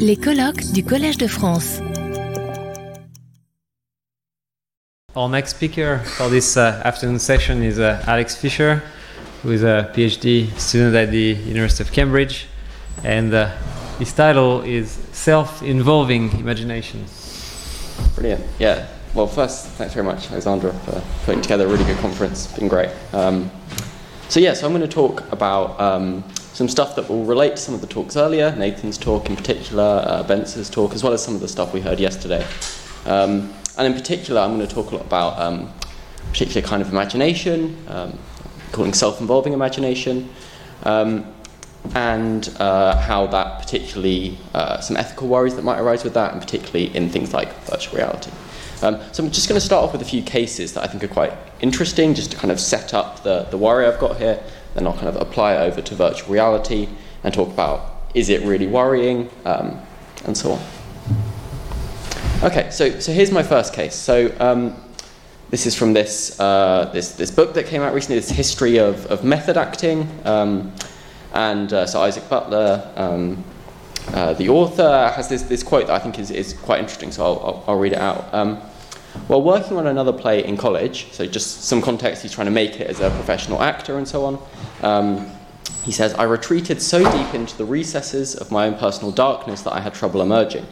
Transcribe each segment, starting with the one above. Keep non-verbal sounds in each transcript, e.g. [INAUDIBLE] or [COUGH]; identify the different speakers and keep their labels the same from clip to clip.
Speaker 1: Les colloques du Collège de France.
Speaker 2: Our next speaker for this uh, afternoon session is uh, Alex Fisher, who is a PhD student at the University of Cambridge, and uh, his title is Self-Involving Imagination.
Speaker 3: Brilliant. Yeah. Well, first, thanks very much, Alexandra, for putting together a really good conference. It's been great. Um, so, yeah, so I'm going to talk about um, some stuff that will relate to some of the talks earlier, Nathan's talk in particular, uh, talk, as well as some of the stuff we heard yesterday. Um, and in particular, I'm going to talk a lot about um, particular kind of imagination, um, calling self-involving imagination, um, and uh, how that particularly, uh, some ethical worries that might arise with that, and particularly in things like virtual reality. Um, so I'm just going to start off with a few cases that I think are quite interesting, just to kind of set up the, the worry I've got here, then I'll kind of apply it over to virtual reality and talk about is it really worrying, um, and so on. Okay, so, so here's my first case. So um, this is from this, uh, this, this book that came out recently, this history of, of method acting. Um, and uh, so Isaac Butler, um, uh, the author, has this, this quote that I think is, is quite interesting, so I'll, I'll, I'll read it out. While working on another play in college, so just some context, he's trying to make it as a professional actor and so on. Um, he says, I retreated so deep into the recesses of my own personal darkness that I had trouble emerging.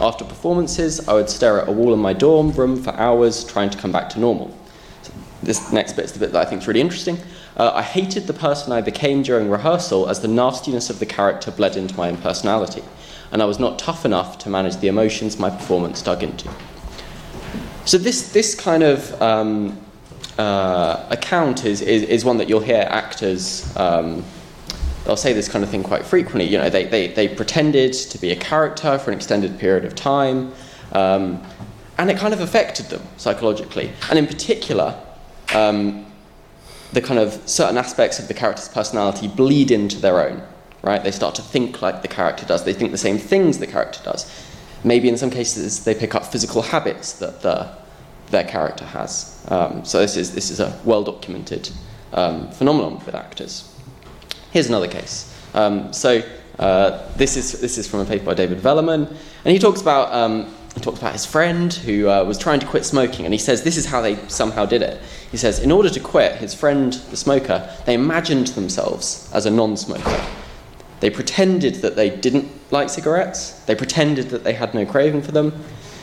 Speaker 3: After performances, I would stare at a wall in my dorm room for hours trying to come back to normal. So this next bit is the bit that I think is really interesting. Uh, I hated the person I became during rehearsal as the nastiness of the character bled into my own personality, and I was not tough enough to manage the emotions my performance dug into. So this this kind of um, uh, account is, is, is one that you'll hear actors. Um, they'll say this kind of thing quite frequently. You know, they, they, they pretended to be a character for an extended period of time, um, and it kind of affected them psychologically. And in particular, um, the kind of certain aspects of the character's personality bleed into their own. Right? They start to think like the character does. They think the same things the character does. Maybe in some cases they pick up physical habits that the, their character has. Um, so this is, this is a well documented um, phenomenon with actors. Here's another case. Um, so uh, this, is, this is from a paper by David Velleman, and he talks about, um, he talks about his friend who uh, was trying to quit smoking, and he says this is how they somehow did it. He says, in order to quit, his friend, the smoker, they imagined themselves as a non smoker. They pretended that they didn't like cigarettes. They pretended that they had no craving for them.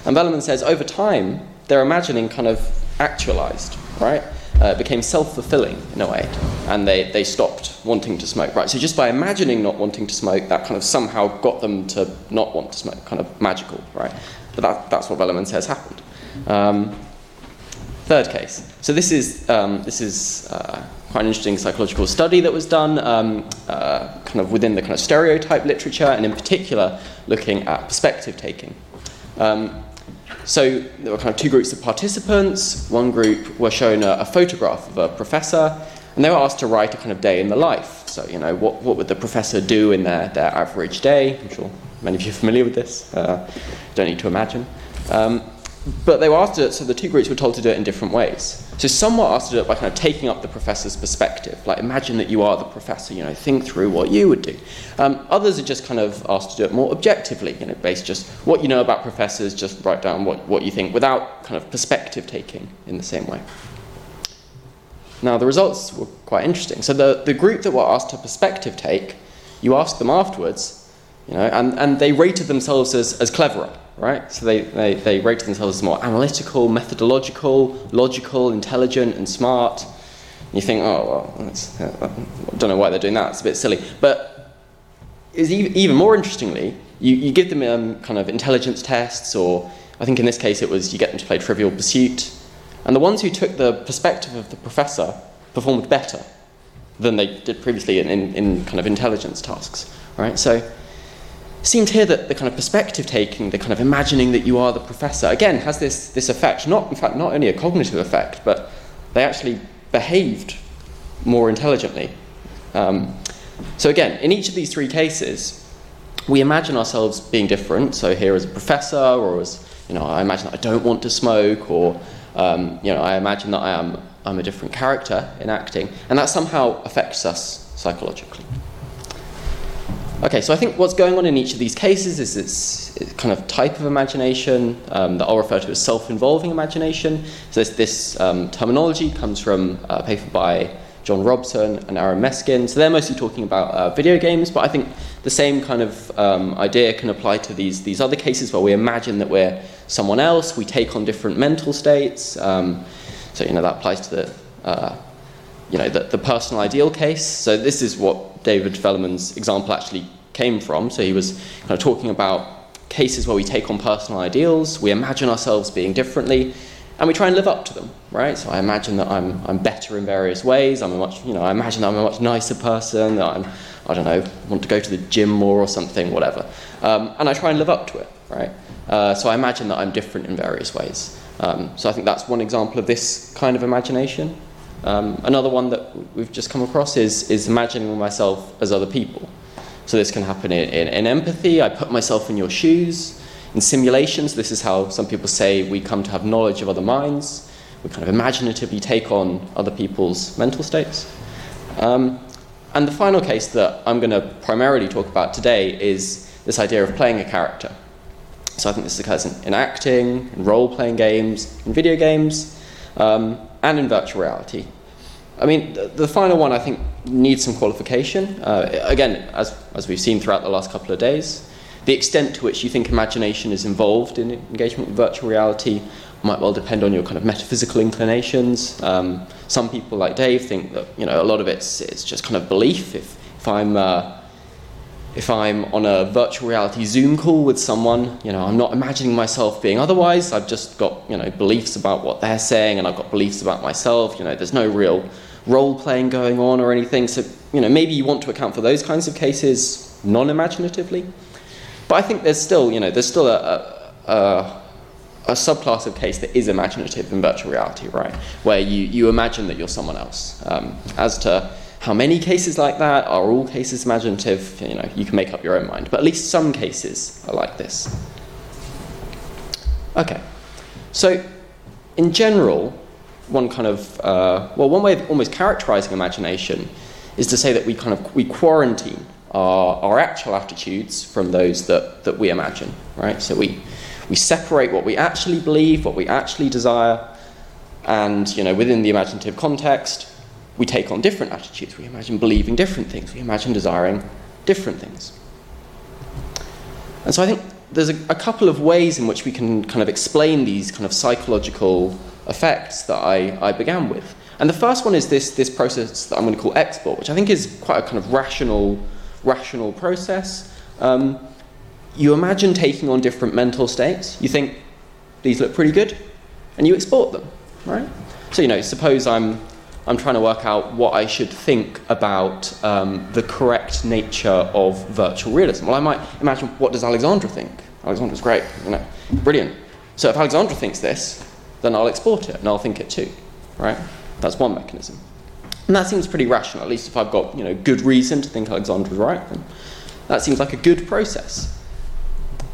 Speaker 3: And Velleman says over time, their imagining kind of actualized, right? Uh, became self fulfilling in a way. And they, they stopped wanting to smoke, right? So just by imagining not wanting to smoke, that kind of somehow got them to not want to smoke, kind of magical, right? But that, that's what Velleman says happened. Um, third case. So this is, um, this is uh, quite an interesting psychological study that was done, um, uh, kind of within the kind of stereotype literature, and in particular looking at perspective taking. Um, so there were kind of two groups of participants. One group were shown a, a, photograph of a professor, and they were asked to write a kind of day in the life. So you know, what, what would the professor do in their, their average day? I'm sure many of you are familiar with this. Uh, don't need to imagine. Um, but they were asked to so the two groups were told to do it in different ways. So some were asked to do it by kind of taking up the professor's perspective, like imagine that you are the professor, you know, think through what you would do. Um, others are just kind of asked to do it more objectively, you know, based just what you know about professors, just write down what, what you think without kind of perspective taking in the same way. Now the results were quite interesting. So the, the group that were asked to perspective take, you asked them afterwards, you know, and, and they rated themselves as, as cleverer right? So they, they, they rate themselves as more analytical, methodological, logical, intelligent, and smart. you think, oh, well, I don't know why they're doing that, it's a bit silly. But is even more interestingly, you, you give them um, kind of intelligence tests, or I think in this case it was you get them to play Trivial Pursuit. And the ones who took the perspective of the professor performed better than they did previously in, in, in kind of intelligence tasks, right? So seemed here that the kind of perspective taking, the kind of imagining that you are the professor, again, has this, this effect, not, in fact, not only a cognitive effect, but they actually behaved more intelligently. Um, so, again, in each of these three cases, we imagine ourselves being different. So, here as a professor, or as, you know, I imagine that I don't want to smoke, or, um, you know, I imagine that I am I'm a different character in acting, and that somehow affects us psychologically. Okay, so I think what's going on in each of these cases is this kind of type of imagination um, that I'll refer to as self-involving imagination. So this, this um, terminology comes from a paper by Jon Robson and Aaron Meskin. So they're mostly talking about uh, video games, but I think the same kind of um, idea can apply to these, these other cases where we imagine that we're someone else, we take on different mental states. Um, so, you know, that applies to the, uh, you know, the, the personal ideal case. So this is what David Velleman's example actually came from. So he was kind of talking about cases where we take on personal ideals, we imagine ourselves being differently, and we try and live up to them, right? So I imagine that I'm, I'm better in various ways. I'm a much, you know, I imagine I'm a much nicer person. That I'm, I don't know, want to go to the gym more or something, whatever. Um, and I try and live up to it, right? Uh, so I imagine that I'm different in various ways. Um, so I think that's one example of this kind of imagination. Um, another one that we've just come across is, is imagining myself as other people. So this can happen in, in, in, empathy. I put myself in your shoes. In simulations, this is how some people say we come to have knowledge of other minds. We kind of imaginatively take on other people's mental states. Um, and the final case that I'm going to primarily talk about today is this idea of playing a character. So I think this occurs in, in acting, in role playing games, in video games, um, and in virtual reality. I mean, the, the, final one I think needs some qualification. Uh, again, as, as we've seen throughout the last couple of days, the extent to which you think imagination is involved in engagement with virtual reality might well depend on your kind of metaphysical inclinations. Um, some people, like Dave, think that you know a lot of it's it's just kind of belief. If if I'm uh, if I'm on a virtual reality Zoom call with someone, you know, I'm not imagining myself being otherwise. I've just got, you know, beliefs about what they're saying and I've got beliefs about myself. You know, there's no real role playing going on or anything. So, you know, maybe you want to account for those kinds of cases non imaginatively. But I think there's still, you know, there's still a, a, a, a subclass of case that is imaginative in virtual reality, right? Where you, you imagine that you're someone else. Um, as to how many cases like that? Are all cases imaginative? You know, you can make up your own mind. But at least some cases are like this. Okay. So, in general, one kind of, uh, well, one way of almost characterizing imagination is to say that we kind of, we quarantine our, our actual attitudes from those that, that we imagine, right? So we, we separate what we actually believe, what we actually desire, and, you know, within the imaginative context, we take on different attitudes. We imagine believing different things. We imagine desiring different things. And so I think there's a, a, couple of ways in which we can kind of explain these kind of psychological effects that I, I began with. And the first one is this, this process that I'm going to call export, which I think is quite a kind of rational, rational process. Um, you imagine taking on different mental states. You think, these look pretty good, and you export them, right? So, you know, suppose I'm I'm trying to work out what I should think about um, the correct nature of virtual realism. Well, I might imagine what does Alexandra think? Alexandra's great, you know, brilliant. So if Alexandra thinks this, then I'll export it and I'll think it too, right? That's one mechanism. And that seems pretty rational, at least if I've got you know, good reason to think Alexandra's right, then that seems like a good process.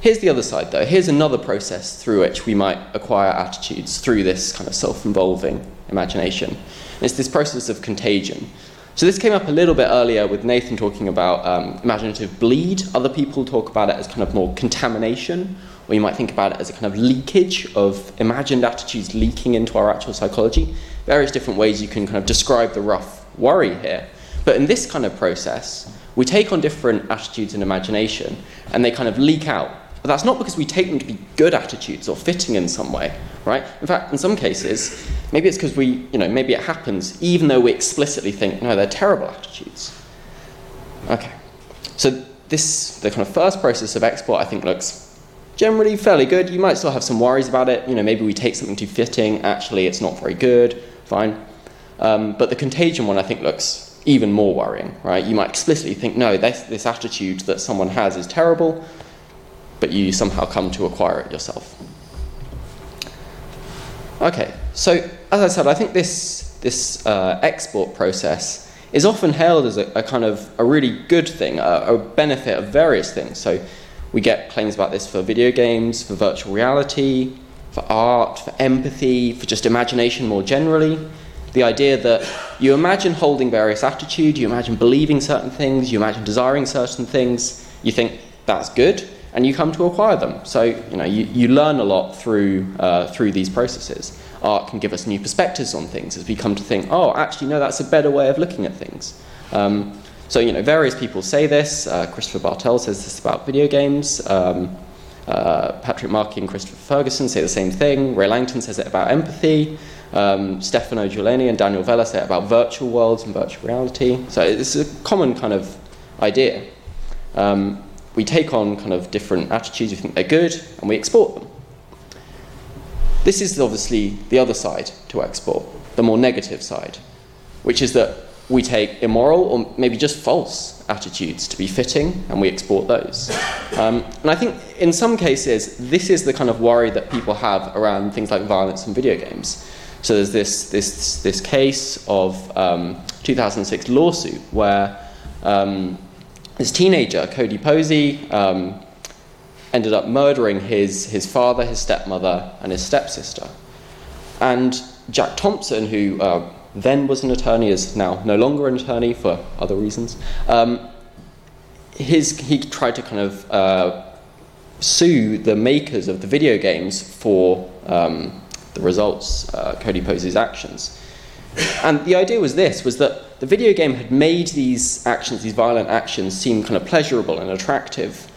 Speaker 3: Here's the other side, though. Here's another process through which we might acquire attitudes through this kind of self involving imagination. It's this process of contagion. So this came up a little bit earlier with Nathan talking about um, imaginative bleed. Other people talk about it as kind of more contamination, or you might think about it as a kind of leakage of imagined attitudes leaking into our actual psychology. Various different ways you can kind of describe the rough worry here. But in this kind of process, we take on different attitudes and imagination, and they kind of leak out but that's not because we take them to be good attitudes or fitting in some way, right? In fact, in some cases, maybe it's because we, you know, maybe it happens even though we explicitly think, no, they're terrible attitudes. Okay. So this, the kind of first process of export, I think looks generally fairly good. You might still have some worries about it. You know, maybe we take something too fitting. Actually, it's not very good. Fine. Um, but the contagion one, I think, looks even more worrying, right? You might explicitly think, no, this, this attitude that someone has is terrible but you somehow come to acquire it yourself. Okay, so as I said, I think this, this uh, export process is often hailed as a, a, kind of a really good thing, a, a benefit of various things. So we get claims about this for video games, for virtual reality, for art, for empathy, for just imagination more generally. The idea that you imagine holding various attitudes, you imagine believing certain things, you imagine desiring certain things, you think that's good, and you come to acquire them. So you know you, you learn a lot through uh, through these processes. Art can give us new perspectives on things as we come to think, oh, actually, no, that's a better way of looking at things. Um, so you know, various people say this. Uh, Christopher Bartel says this about video games. Um, uh, Patrick Markey and Christopher Ferguson say the same thing. Rae Langton says it about empathy. Um, Stefano Gualeni and Daniel Vella say it about virtual worlds and virtual reality. So it's a common kind of idea. Um, we take on kind of different attitudes, we think they're good, and we export them. This is obviously the other side to export, the more negative side, which is that we take immoral or maybe just false attitudes to be fitting and we export those. Um, and I think in some cases, this is the kind of worry that people have around things like violence in video games. So there's this, this, this case of um, 2006 lawsuit where um, this teenager, Cody Posey, um, ended up murdering his, his father, his stepmother, and his stepsister. And Jack Thompson, who uh, then was an attorney, is now no longer an attorney for other reasons. Um, his, he tried to kind of uh, sue the makers of the video games for um, the results, uh, Cody Posey's actions. And the idea was this, was that the video game had made these actions, these violent actions, seem kind of pleasurable and attractive.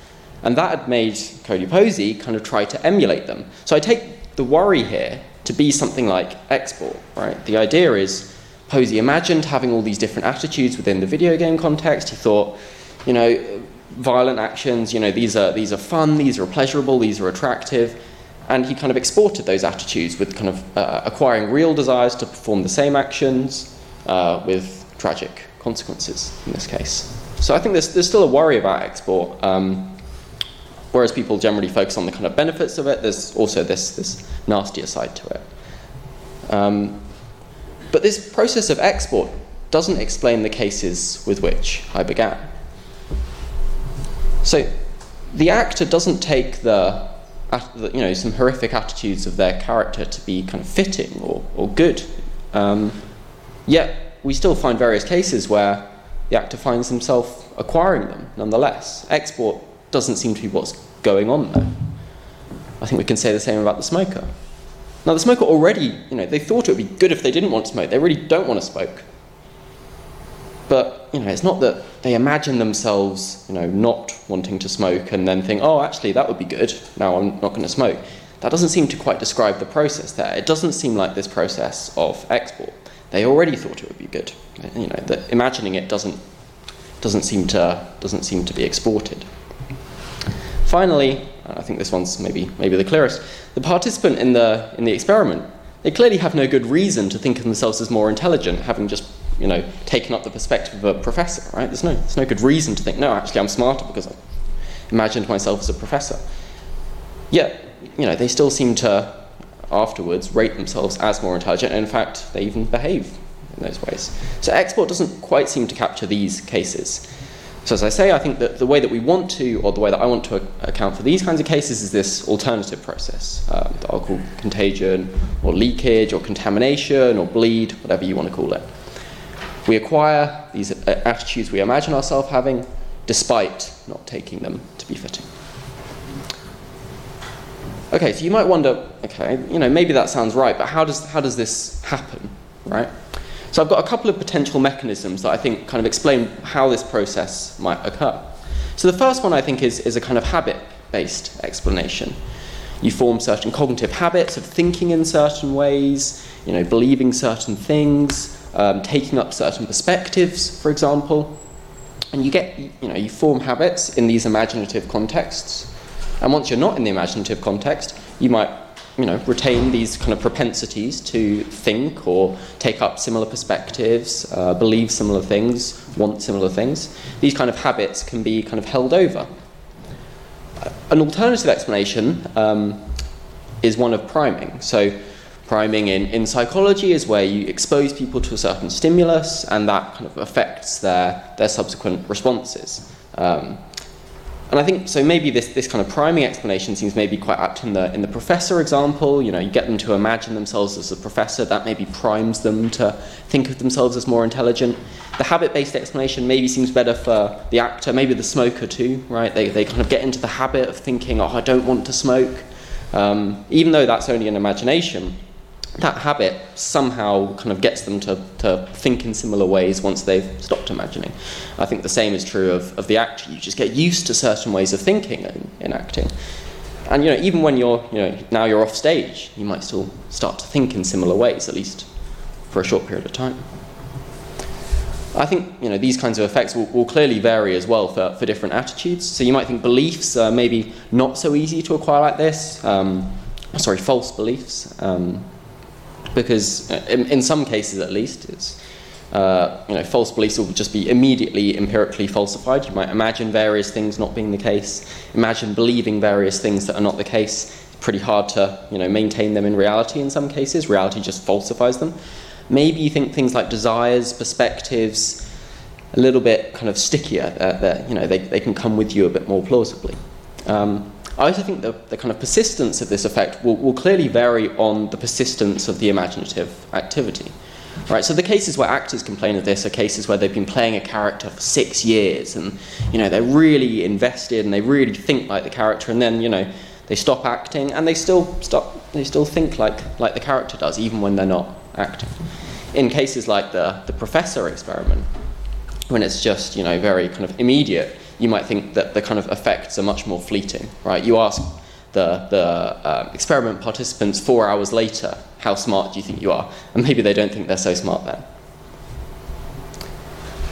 Speaker 3: And that had made Cody Posey kind of try to emulate them. So I take the worry here to be something like export, right? The idea is Posey imagined having all these different attitudes within the video game context. He thought, you know, violent actions, you know, these are, these are fun, these are pleasurable, these are attractive and he kind of exported those attitudes with kind of uh, acquiring real desires to perform the same actions uh, with tragic consequences in this case. So I think there's, there's still a worry about export. Um, whereas people generally focus on the kind of benefits of it, there's also this, this nastier side to it. Um, but this process of export doesn't explain the cases with which I began. So the actor doesn't take the you know, some horrific attitudes of their character to be kind of fitting or, or good. Um, yet we still find various cases where the actor finds himself acquiring them nonetheless. Export doesn't seem to be what's going on there. I think we can say the same about the smoker. Now, the smoker already, you know, they thought it would be good if they didn't want to smoke. They really don't want to smoke. But you know, it's not that they imagine themselves, you know, not wanting to smoke and then think, oh, actually, that would be good. Now I'm not going to smoke. That doesn't seem to quite describe the process there. It doesn't seem like this process of export. They already thought it would be good. You know, that imagining it doesn't doesn't seem to doesn't seem to be exported. Finally, I think this one's maybe maybe the clearest. The participant in the in the experiment, they clearly have no good reason to think of themselves as more intelligent, having just you know, taken up the perspective of a professor, right? There's no, there's no good reason to think, no, actually, I'm smarter because I imagined myself as a professor. Yet, you know, they still seem to, afterwards, rate themselves as more intelligent, and in fact, they even behave in those ways. So, export doesn't quite seem to capture these cases. So, as I say, I think that the way that we want to, or the way that I want to account for these kinds of cases, is this alternative process um, that I'll call contagion, or leakage, or contamination, or bleed, whatever you want to call it. We acquire these uh, attitudes we imagine ourselves having despite not taking them to be fitting. Okay, so you might wonder, okay, you know, maybe that sounds right, but how does, how does this happen, right? So I've got a couple of potential mechanisms that I think kind of explain how this process might occur. So the first one I think is, is a kind of habit based explanation. You form certain cognitive habits of thinking in certain ways, you know, believing certain things, um, taking up certain perspectives, for example. And you get, you know, you form habits in these imaginative contexts. And once you're not in the imaginative context, you might, you know, retain these kind of propensities to think or take up similar perspectives, uh, believe similar things, want similar things. These kind of habits can be kind of held over. An alternative explanation um, is one of priming. So Priming in, in psychology is where you expose people to a certain stimulus and that kind of affects their, their subsequent responses. Um, and I think so. Maybe this, this kind of priming explanation seems maybe quite apt in the in the professor example. You know, you get them to imagine themselves as a professor. That maybe primes them to think of themselves as more intelligent. The habit-based explanation maybe seems better for the actor, maybe the smoker too. Right? They they kind of get into the habit of thinking, oh, I don't want to smoke, um, even though that's only an imagination that habit somehow kind of gets them to, to think in similar ways once they've stopped imagining. I think the same is true of, of the actor. You just get used to certain ways of thinking in, in acting. And you know, even when you're, you know, now you're off stage, you might still start to think in similar ways, at least for a short period of time. I think you know, these kinds of effects will, will clearly vary as well for, for different attitudes. So you might think beliefs are maybe not so easy to acquire like this. Um, sorry, false beliefs. Um, because uh, in, in some cases at least, it's, uh, you know, false beliefs will just be immediately empirically falsified. You might imagine various things not being the case, imagine believing various things that are not the case. It's pretty hard to you know, maintain them in reality in some cases. Reality just falsifies them. Maybe you think things like desires, perspectives, a little bit kind of stickier. Uh, you know, they, they can come with you a bit more plausibly. Um, I also think the, the kind of persistence of this effect will, will clearly vary on the persistence of the imaginative activity. Right, so the cases where actors complain of this are cases where they've been playing a character for six years and you know they're really invested and they really think like the character and then you know they stop acting and they still stop they still think like like the character does even when they're not acting. In cases like the the professor experiment, when it's just you know very kind of immediate, you might think that the kind of effects are much more fleeting, right? You ask the, the uh, experiment participants four hours later, how smart do you think you are? And maybe they don't think they're so smart then.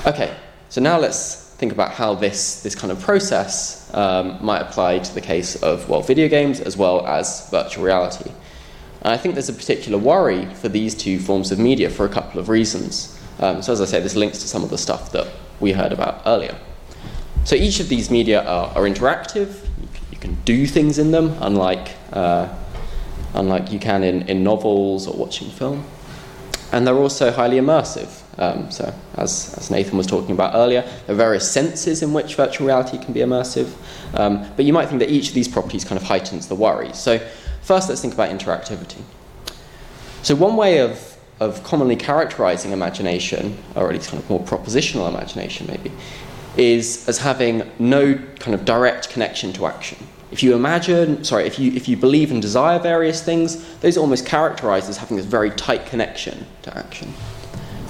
Speaker 3: Okay, so now let's think about how this, this kind of process um, might apply to the case of, well, video games as well as virtual reality. And I think there's a particular worry for these two forms of media for a couple of reasons. Um, so, as I say, this links to some of the stuff that we heard about earlier. So each of these media are, are interactive. You can, you can, do things in them, unlike, uh, unlike you can in, in novels or watching film. And they're also highly immersive. Um, so, as, as Nathan was talking about earlier, there are various senses in which virtual reality can be immersive. Um, but you might think that each of these properties kind of heightens the worry. So, first, let's think about interactivity. So, one way of, of commonly characterizing imagination, or at least kind of more propositional imagination maybe, is as having no kind of direct connection to action. If you imagine, sorry, if you, if you believe and desire various things, those are almost characterized as having this very tight connection to action.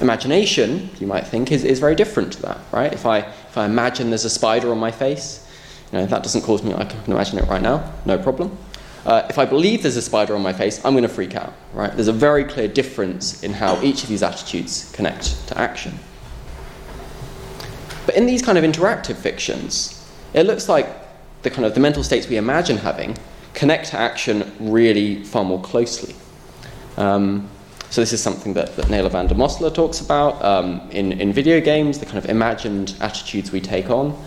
Speaker 3: Imagination, you might think, is, is very different to that, right? If I, if I imagine there's a spider on my face, you know, that doesn't cause me, I can imagine it right now, no problem. Uh, if I believe there's a spider on my face, I'm going to freak out, right? There's a very clear difference in how each of these attitudes connect to action. But in these kind of interactive fictions, it looks like the kind of the mental states we imagine having connect to action really far more closely. Um, so this is something that, that Nele van de Mosselaer talks about um, in, in video games, the kind of imagined attitudes we take on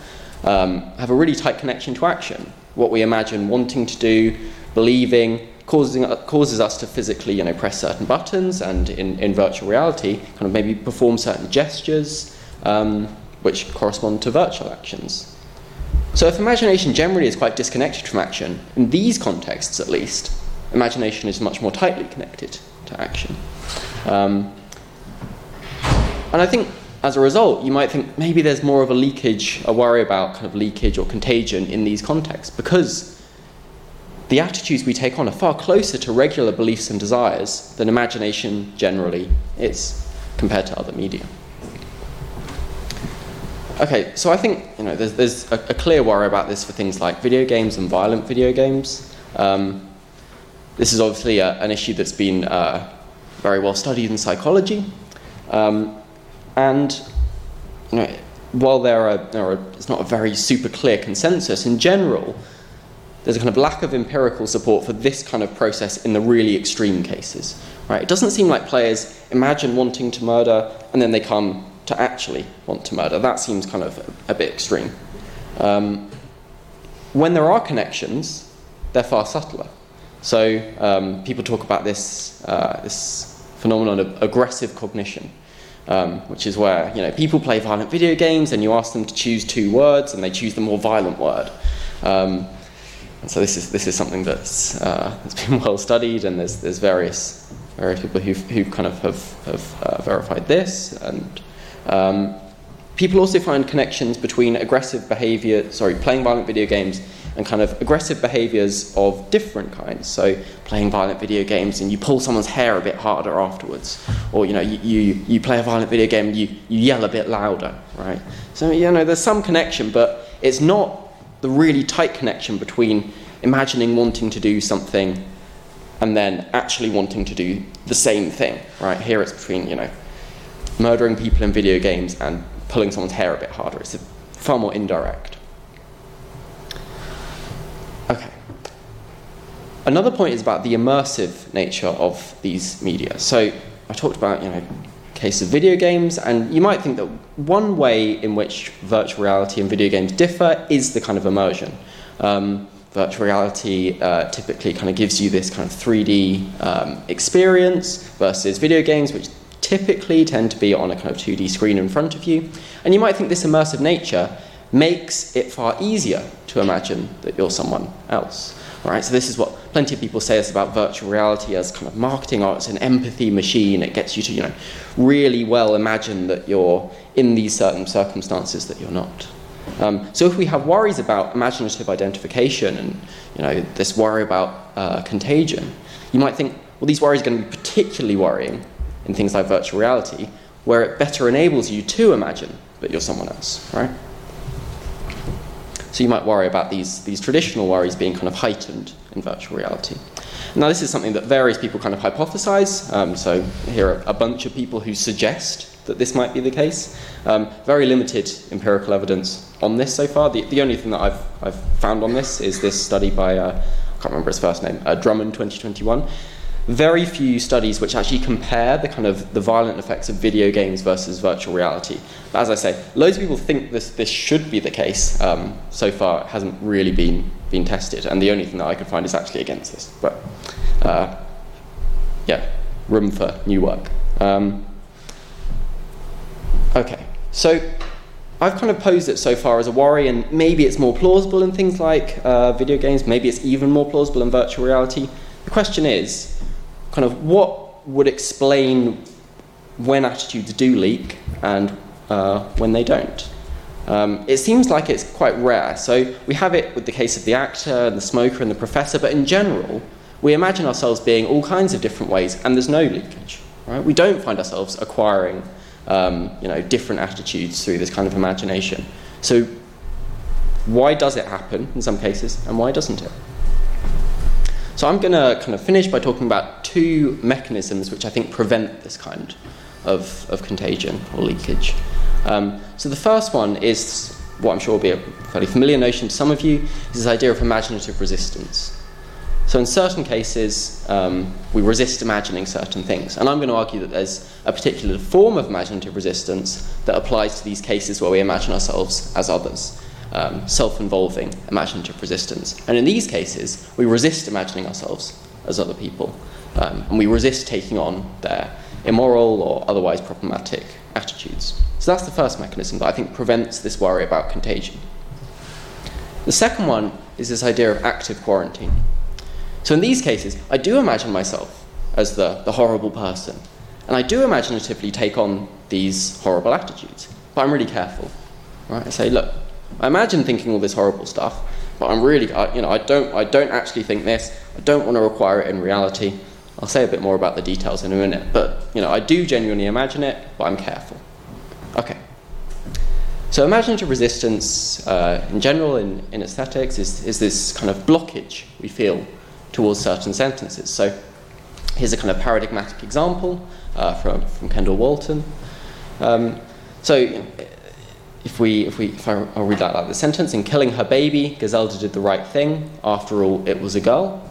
Speaker 3: um, have a really tight connection to action. What we imagine wanting to do, believing, causing, causes us to physically you know, press certain buttons and in, in virtual reality kind of maybe perform certain gestures. Um, which correspond to virtual actions. So, if imagination generally is quite disconnected from action, in these contexts at least, imagination is much more tightly connected to action. Um, and I think as a result, you might think maybe there's more of a leakage, a worry about kind of leakage or contagion in these contexts because the attitudes we take on are far closer to regular beliefs and desires than imagination generally is compared to other media. Okay, so I think you know there's, there's a, a, clear worry about this for things like video games and violent video games. Um, this is obviously a, an issue that's been uh, very well studied in psychology, um, and you know, while there are, there are it's not a very super clear consensus in general, there's a kind of lack of empirical support for this kind of process in the really extreme cases. Right? It doesn't seem like players imagine wanting to murder and then they come to actually want to murder. That seems kind of a, a bit extreme. Um, when there are connections, they're far subtler. So um, people talk about this, uh, this phenomenon of aggressive cognition, um, which is where you know people play violent video games and you ask them to choose two words and they choose the more violent word. Um, and so this is this is something that's uh, that's been [LAUGHS] well studied, and there's there's various various people who who kind of have have uh, verified this, and um, people also find connections between aggressive behavior, sorry, playing violent video games and kind of aggressive behaviors of different kinds. So playing violent video games and you pull someone's hair a bit harder afterwards, or you know you, you, you play a violent video game and you, you yell a bit louder, right? So you know there's some connection, but it's not the really tight connection between imagining wanting to do something and then actually wanting to do the same thing, right? Here it's between you know murdering people in video games and pulling someone's hair a bit harder. It's far more indirect. Okay. Another point is about the immersive nature of these media. So I talked about, you know, case of video games, and you might think that one way in which virtual reality and video games differ is the kind of immersion. Um, virtual reality uh, typically kind of gives you this kind of 3D um, experience versus video games, which typically tend to be on a kind of 2D screen in front of you. And you might think this immersive nature makes it far easier to imagine that you're someone else. Right, so this is what plenty of people say is about virtual reality as kind of marketing or it's an empathy machine. It gets you to, you know, really well imagine that you're in these certain circumstances that you're not. Um, so if we have worries about imaginative identification and you know this worry about uh, contagion, you might think, well, these worries are going to be particularly worrying in things like virtual reality, where it better enables you to imagine that you're someone else, right? So you might worry about these, these traditional worries being kind of heightened in virtual reality. Now, this is something that various people kind of hypothesize. Um, so here are a bunch of people who suggest that this might be the case. Um, very limited empirical evidence on this so far. The, the only thing that I've, I've found on this is this study by, uh, I can't remember his first name, uh, Drummond 2021 very few studies which actually compare the kind of the violent effects of video games versus virtual reality. But as I say, loads of people think this this should be the case. Um, so far, it hasn't really been been tested, and the only thing that I could find is actually against this. But uh, yeah, room for new work. Um, okay, so. I've kind of posed it so far as a worry, and maybe it's more plausible in things like uh, video games, maybe it's even more plausible in virtual reality. The question is kind of what would explain when attitudes do leak and uh, when they don't. Um, it seems like it's quite rare. So we have it with the case of the actor and the smoker and the professor, but in general, we imagine ourselves being all kinds of different ways, and there's no leakage. Right? We don't find ourselves acquiring, um, you know, different attitudes through this kind of imagination. So why does it happen in some cases, and why doesn't it? So I'm going to kind of finish by talking about two mechanisms which I think prevent this kind of, of contagion or leakage. Um, so the first one is what I'm sure will be a fairly familiar notion to some of you, is this idea of imaginative resistance. So in certain cases, um, we resist imagining certain things. And I'm going to argue that there's a particular form of imaginative resistance that applies to these cases where we imagine ourselves as others um, self involving imaginative resistance. And in these cases, we resist imagining ourselves as other people, um, and we resist taking on their immoral or otherwise problematic attitudes. So that's the first mechanism that I think prevents this worry about contagion. The second one is this idea of active quarantine. So in these cases, I do imagine myself as the, the horrible person, and I do imaginatively take on these horrible attitudes, but I'm really careful. Right? I say, look, I imagine thinking all this horrible stuff, but I'm really, I, you know, I don't, I don't actually think this. I don't want to require it in reality. I'll say a bit more about the details in a minute, but you know, I do genuinely imagine it, but I'm careful. Okay. So imaginative resistance, uh, in general, in, in aesthetics, is, is this kind of blockage we feel towards certain sentences. So here's a kind of paradigmatic example uh, from, from Kendall Walton. Um, so if we, if we, if I, will read that like the sentence, in killing her baby, Giselda did the right thing. After all, it was a girl.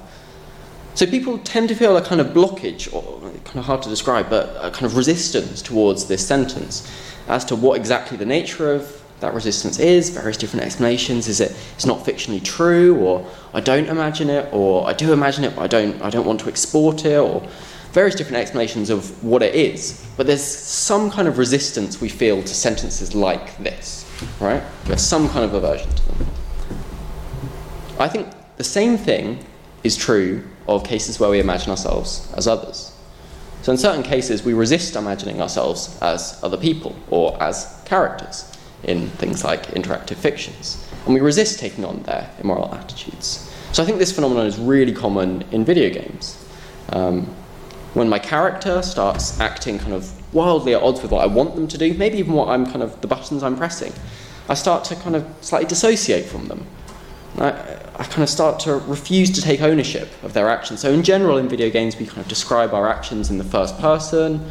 Speaker 3: So people tend to feel a kind of blockage, or kind of hard to describe, but a kind of resistance towards this sentence as to what exactly the nature of that resistance is, various different explanations. Is it it's not fictionally true, or I don't imagine it, or I do imagine it, but I don't, I don't want to export it, or various different explanations of what it is, but there's some kind of resistance we feel to sentences like this, right? There's some kind of aversion to them. I think the same thing is true of cases where we imagine ourselves as others. So, in certain cases, we resist imagining ourselves as other people or as characters in things like interactive fictions. And we resist taking on their immoral attitudes. So, I think this phenomenon is really common in video games. Um, when my character starts acting kind of wildly at odds with what I want them to do, maybe even what I'm kind of the buttons I'm pressing, I start to kind of slightly dissociate from them. I, I, kind of start to refuse to take ownership of their actions. So, in general, in video games, we kind of describe our actions in the first person.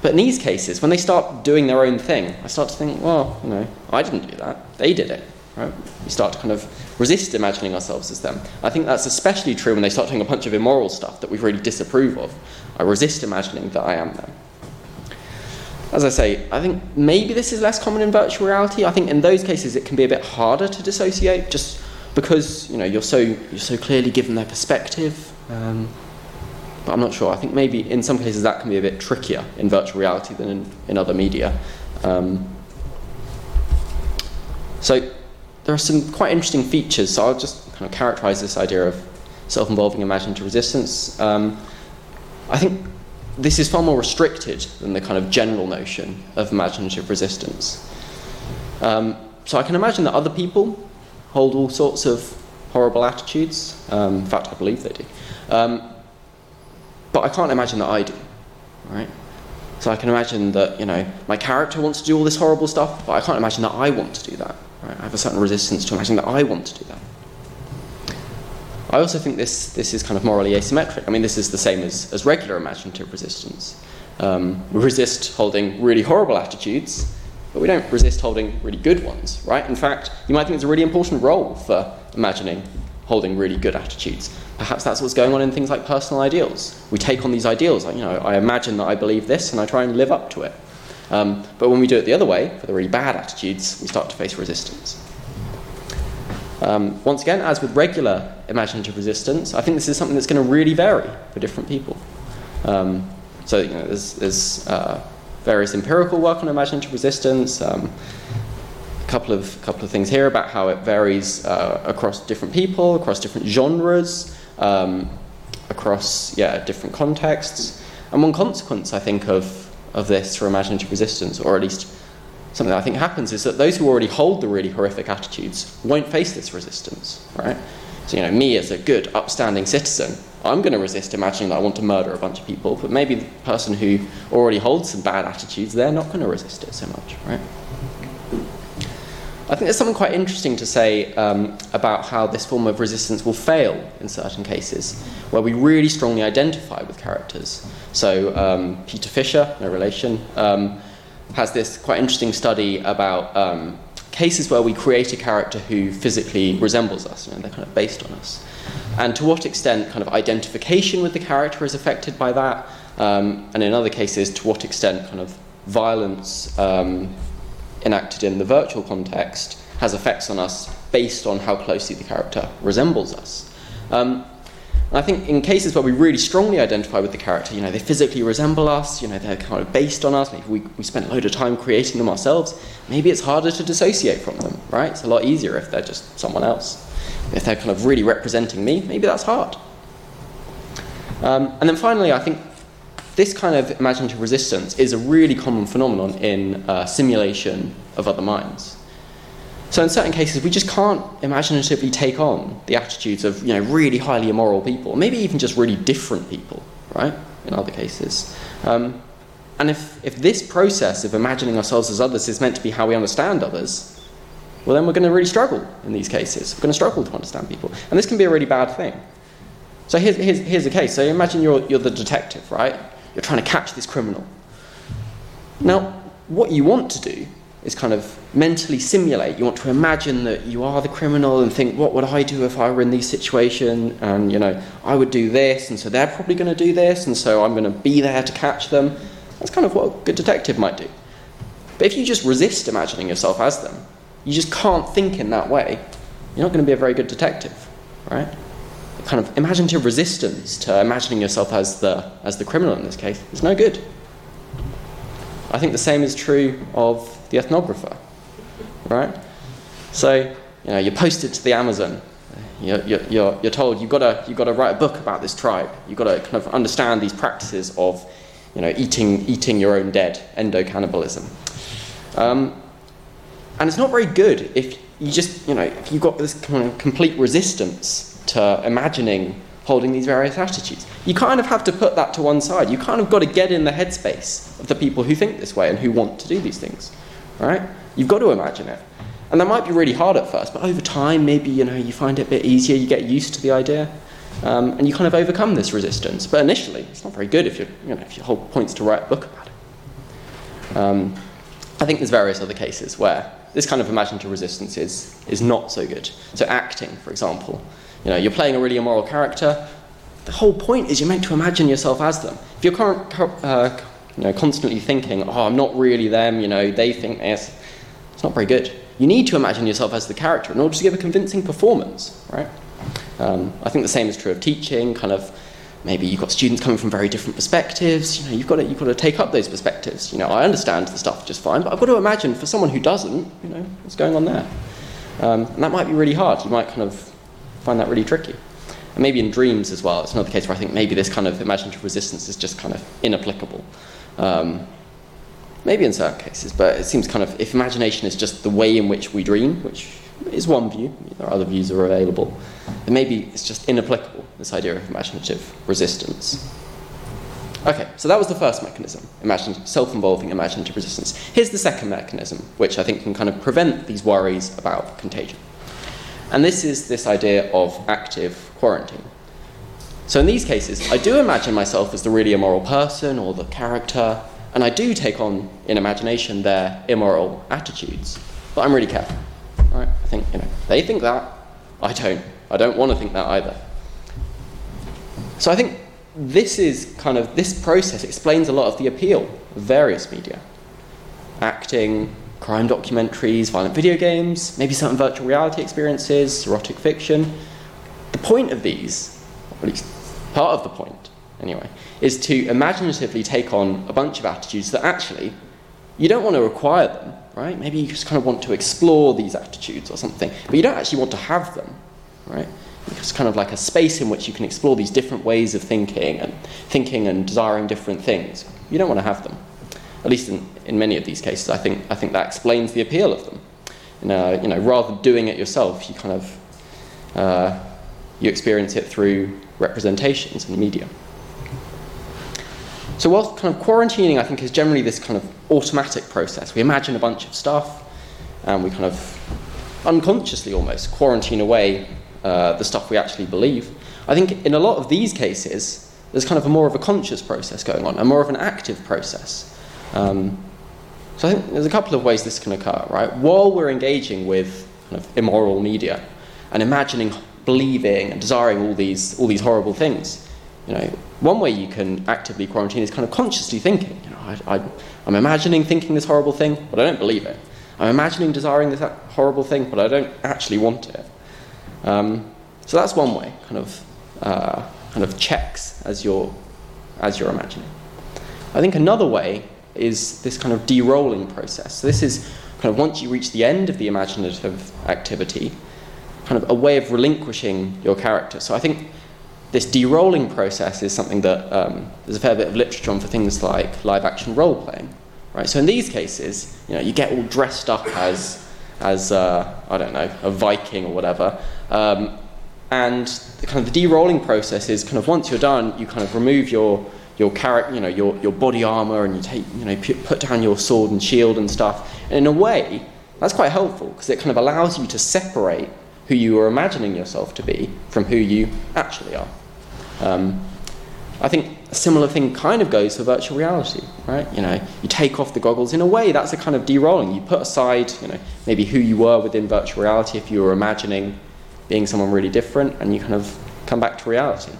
Speaker 3: But in these cases, when they start doing their own thing, I start to think, well, you know, I didn't do that. They did it. Right? We start to kind of resist imagining ourselves as them. I think that's especially true when they start doing a bunch of immoral stuff that we really disapprove of. I resist imagining that I am them. As I say, I think maybe this is less common in virtual reality. I think in those cases it can be a bit harder to dissociate, just because you know you're so you're so clearly given their perspective. Um, but I'm not sure. I think maybe in some cases that can be a bit trickier in virtual reality than in, in other media. Um, so there are some quite interesting features. So I'll just kind of characterize this idea of self-involving imaginative resistance. Um, I think this is far more restricted than the kind of general notion of imaginative resistance. Um, so I can imagine that other people hold all sorts of horrible attitudes. Um, in fact, I believe they do. Um, but I can't imagine that I do, right? So I can imagine that you know my character wants to do all this horrible stuff, but I can't imagine that I want to do that. I have a certain resistance to imagining that I want to do that. I also think this, this is kind of morally asymmetric. I mean, this is the same as, as regular imaginative resistance. Um, we resist holding really horrible attitudes, but we don't resist holding really good ones, right? In fact, you might think it's a really important role for imagining holding really good attitudes. Perhaps that's what's going on in things like personal ideals. We take on these ideals, like, you know, I imagine that I believe this and I try and live up to it. Um, but when we do it the other way, for the really bad attitudes, we start to face resistance. Um, once again, as with regular imaginative resistance, I think this is something that's going to really vary for different people. Um, so you know, there's, there's uh, various empirical work on imaginative resistance. Um, a couple of couple of things here about how it varies uh, across different people, across different genres, um, across yeah different contexts. And one consequence, I think, of of this for imaginative resistance, or at least something that I think happens is that those who already hold the really horrific attitudes won't face this resistance, right? So, you know, me as a good, upstanding citizen, I'm going to resist imagining that I want to murder a bunch of people, but maybe the person who already holds some bad attitudes, they're not going to resist it so much, right? I think there's something quite interesting to say um, about how this form of resistance will fail in certain cases, where we really strongly identify with characters. So, um, Peter Fischer, no relation, um, has this quite interesting study about um, cases where we create a character who physically resembles us, you know, they're kind of based on us. And to what extent kind of identification with the character is affected by that, um, and in other cases, to what extent kind of violence um, enacted in the virtual context has effects on us based on how closely the character resembles us. Um, I think in cases where we really strongly identify with the character, you know, they physically resemble us, you know, they're kind of based on us, maybe we, we spent a load of time creating them ourselves, maybe it's harder to dissociate from them, right? It's a lot easier if they're just someone else. If they're kind of really representing me, maybe that's hard. Um, and then finally, I think this kind of imaginative resistance is a really common phenomenon in uh, simulation of other minds. So in certain cases, we just can't imaginatively take on the attitudes of you know really highly immoral people, maybe even just really different people, right? In other cases, um, and if if this process of imagining ourselves as others is meant to be how we understand others, well then we're going to really struggle in these cases. We're going to struggle to understand people, and this can be a really bad thing. So here's here's, here's the case. So imagine you're you're the detective, right? You're trying to catch this criminal. Now, what you want to do is kind of mentally simulate. You want to imagine that you are the criminal and think, what would I do if I were in this situation? And, you know, I would do this, and so they're probably going to do this, and so I'm going to be there to catch them. That's kind of what a good detective might do. But if you just resist imagining yourself as them, you just can't think in that way, you're not going to be a very good detective, right? kind of imaginative resistance to imagining yourself as the, as the criminal in this case is no good. I think the same is true of the ethnographer, right? So, you know, you're posted to the Amazon. you're, you're, you're told you've got to you've got to write a book about this tribe. You've got to kind of understand these practices of, you know, eating eating your own dead, endocannibalism. Um, and it's not very good if you just, you know, if you've got this kind of complete resistance to imagining holding these various attitudes. You kind of have to put that to one side. You kind of got to get in the headspace of the people who think this way and who want to do these things, right? You've got to imagine it. And that might be really hard at first, but over time, maybe, you know, you find it a bit easier, you get used to the idea. Um, and you kind of overcome this resistance. But initially, it's not very good if, you you know, if your whole point's to write a book about it. Um, I think there's various other cases where this kind of imaginative resistance is, is not so good. So acting, for example. You know, you're playing a really immoral character. The whole point is you're meant to imagine yourself as them. If you're uh, you know, constantly thinking, oh, I'm not really them, you know, they think this, it's not very good. You need to imagine yourself as the character in order to give a convincing performance, right? Um, I think the same is true of teaching, kind of maybe you've got students coming from very different perspectives. You know, you've got to, you've got to take up those perspectives. You know, I understand the stuff just fine, but I've got to imagine for someone who doesn't, you know, what's going on there. Um, and that might be really hard. You might kind of find that really tricky. And maybe in dreams as well, it's another case where I think maybe this kind of imaginative resistance is just kind of inapplicable. Um, maybe in certain cases, but it seems kind of if imagination is just the way in which we dream, which is one view, there are other views are available, then maybe it's just inapplicable, this idea of imaginative resistance. Okay, so that was the first mechanism, self-involving imaginative resistance. Here's the second mechanism, which I think can kind of prevent these worries about contagion. And this is this idea of active quarantine. So in these cases, I do imagine myself as the really immoral person or the character, and I do take on in imagination their immoral attitudes, but I'm really careful. Right? I think, you know, they think that, I don't. I don't want to think that either. So I think this is kind of, this process explains a lot of the appeal of various media. Acting, crime documentaries, violent video games, maybe certain virtual reality experiences, erotic fiction. The point of these, at least part of the point anyway, is to imaginatively take on a bunch of attitudes that actually you don't want to require them, right? Maybe you just kind of want to explore these attitudes or something, but you don't actually want to have them, right? It's kind of like a space in which you can explore these different ways of thinking and thinking and desiring different things. You don't want to have them. At least in, in many of these cases, I think, I think that explains the appeal of them. You know, you know rather than doing it yourself, you kind of uh, you experience it through representations and media. So whilst kind of quarantining, I think, is generally this kind of automatic process. We imagine a bunch of stuff, and we kind of unconsciously almost quarantine away uh, the stuff we actually believe. I think in a lot of these cases, there's kind of a more of a conscious process going on, a more of an active process. Um, so I think there's a couple of ways this can occur, right? While we're engaging with kind of immoral media and imagining, believing, and desiring all these all these horrible things, you know, one way you can actively quarantine is kind of consciously thinking. You know, I, I, I'm imagining thinking this horrible thing, but I don't believe it. I'm imagining desiring this horrible thing, but I don't actually want it. Um, so that's one way, kind of, uh, kind of checks as you're, as you're imagining. I think another way is this kind of de-roling process. So this is kind of once you reach the end of the imaginative activity, kind of a way of relinquishing your character. So I think this de-roling process is something that um, there's a fair bit of literature on for things like live action role playing. Right? So in these cases, you know, you get all dressed up as, as uh, I don't know, a Viking or whatever, um, and the kind of the de-roling process is kind of once you're done, you kind of remove your your character, you know, your, your body armor, and you take, you know, put down your sword and shield and stuff. And in a way, that's quite helpful because it kind of allows you to separate who you are imagining yourself to be from who you actually are. Um, I think a similar thing kind of goes for virtual reality, right? You know, you take off the goggles. In a way, that's a kind of de-roling. You put aside, you know, maybe who you were within virtual reality if you were imagining being someone really different, and you kind of come back to reality.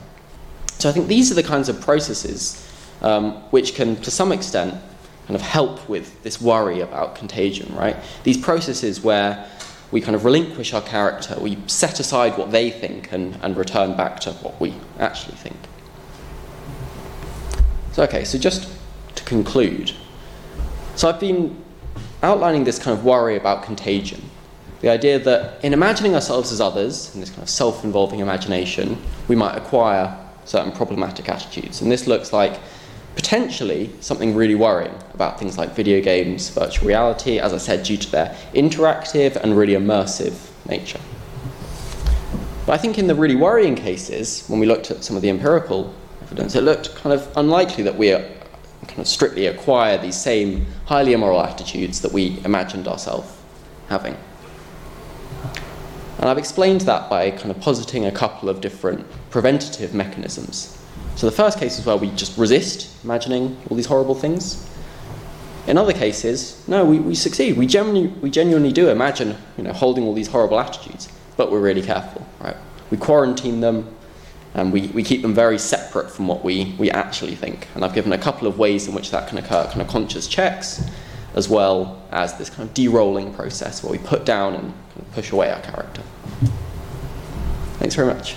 Speaker 3: So I think these are the kinds of processes um, which can, to some extent, kind of help with this worry about contagion, right? These processes where we kind of relinquish our character, we set aside what they think and, and return back to what we actually think. So, okay, so just to conclude. So, I've been outlining this kind of worry about contagion The idea that in imagining ourselves as others, in this kind of self involving imagination, we might acquire certain problematic attitudes. And this looks like potentially something really worrying about things like video games, virtual reality, as I said, due to their interactive and really immersive nature. But I think in the really worrying cases, when we looked at some of the empirical evidence, it looked kind of unlikely that we uh, kind of strictly acquire these same highly immoral attitudes that we imagined ourselves having. And I've explained that by kind of positing a couple of different preventative mechanisms. So the first case is where we just resist imagining all these horrible things. In other cases, no, we, we succeed. We genuinely, we genuinely do imagine you know, holding all these horrible attitudes, but we're really careful, right? We quarantine them, and we, we keep them very separate from what we, we actually think. And I've given a couple of ways in which that can occur kind of conscious checks, as well as this kind of de roling process where we put down and kind of push away our character. Thanks very much.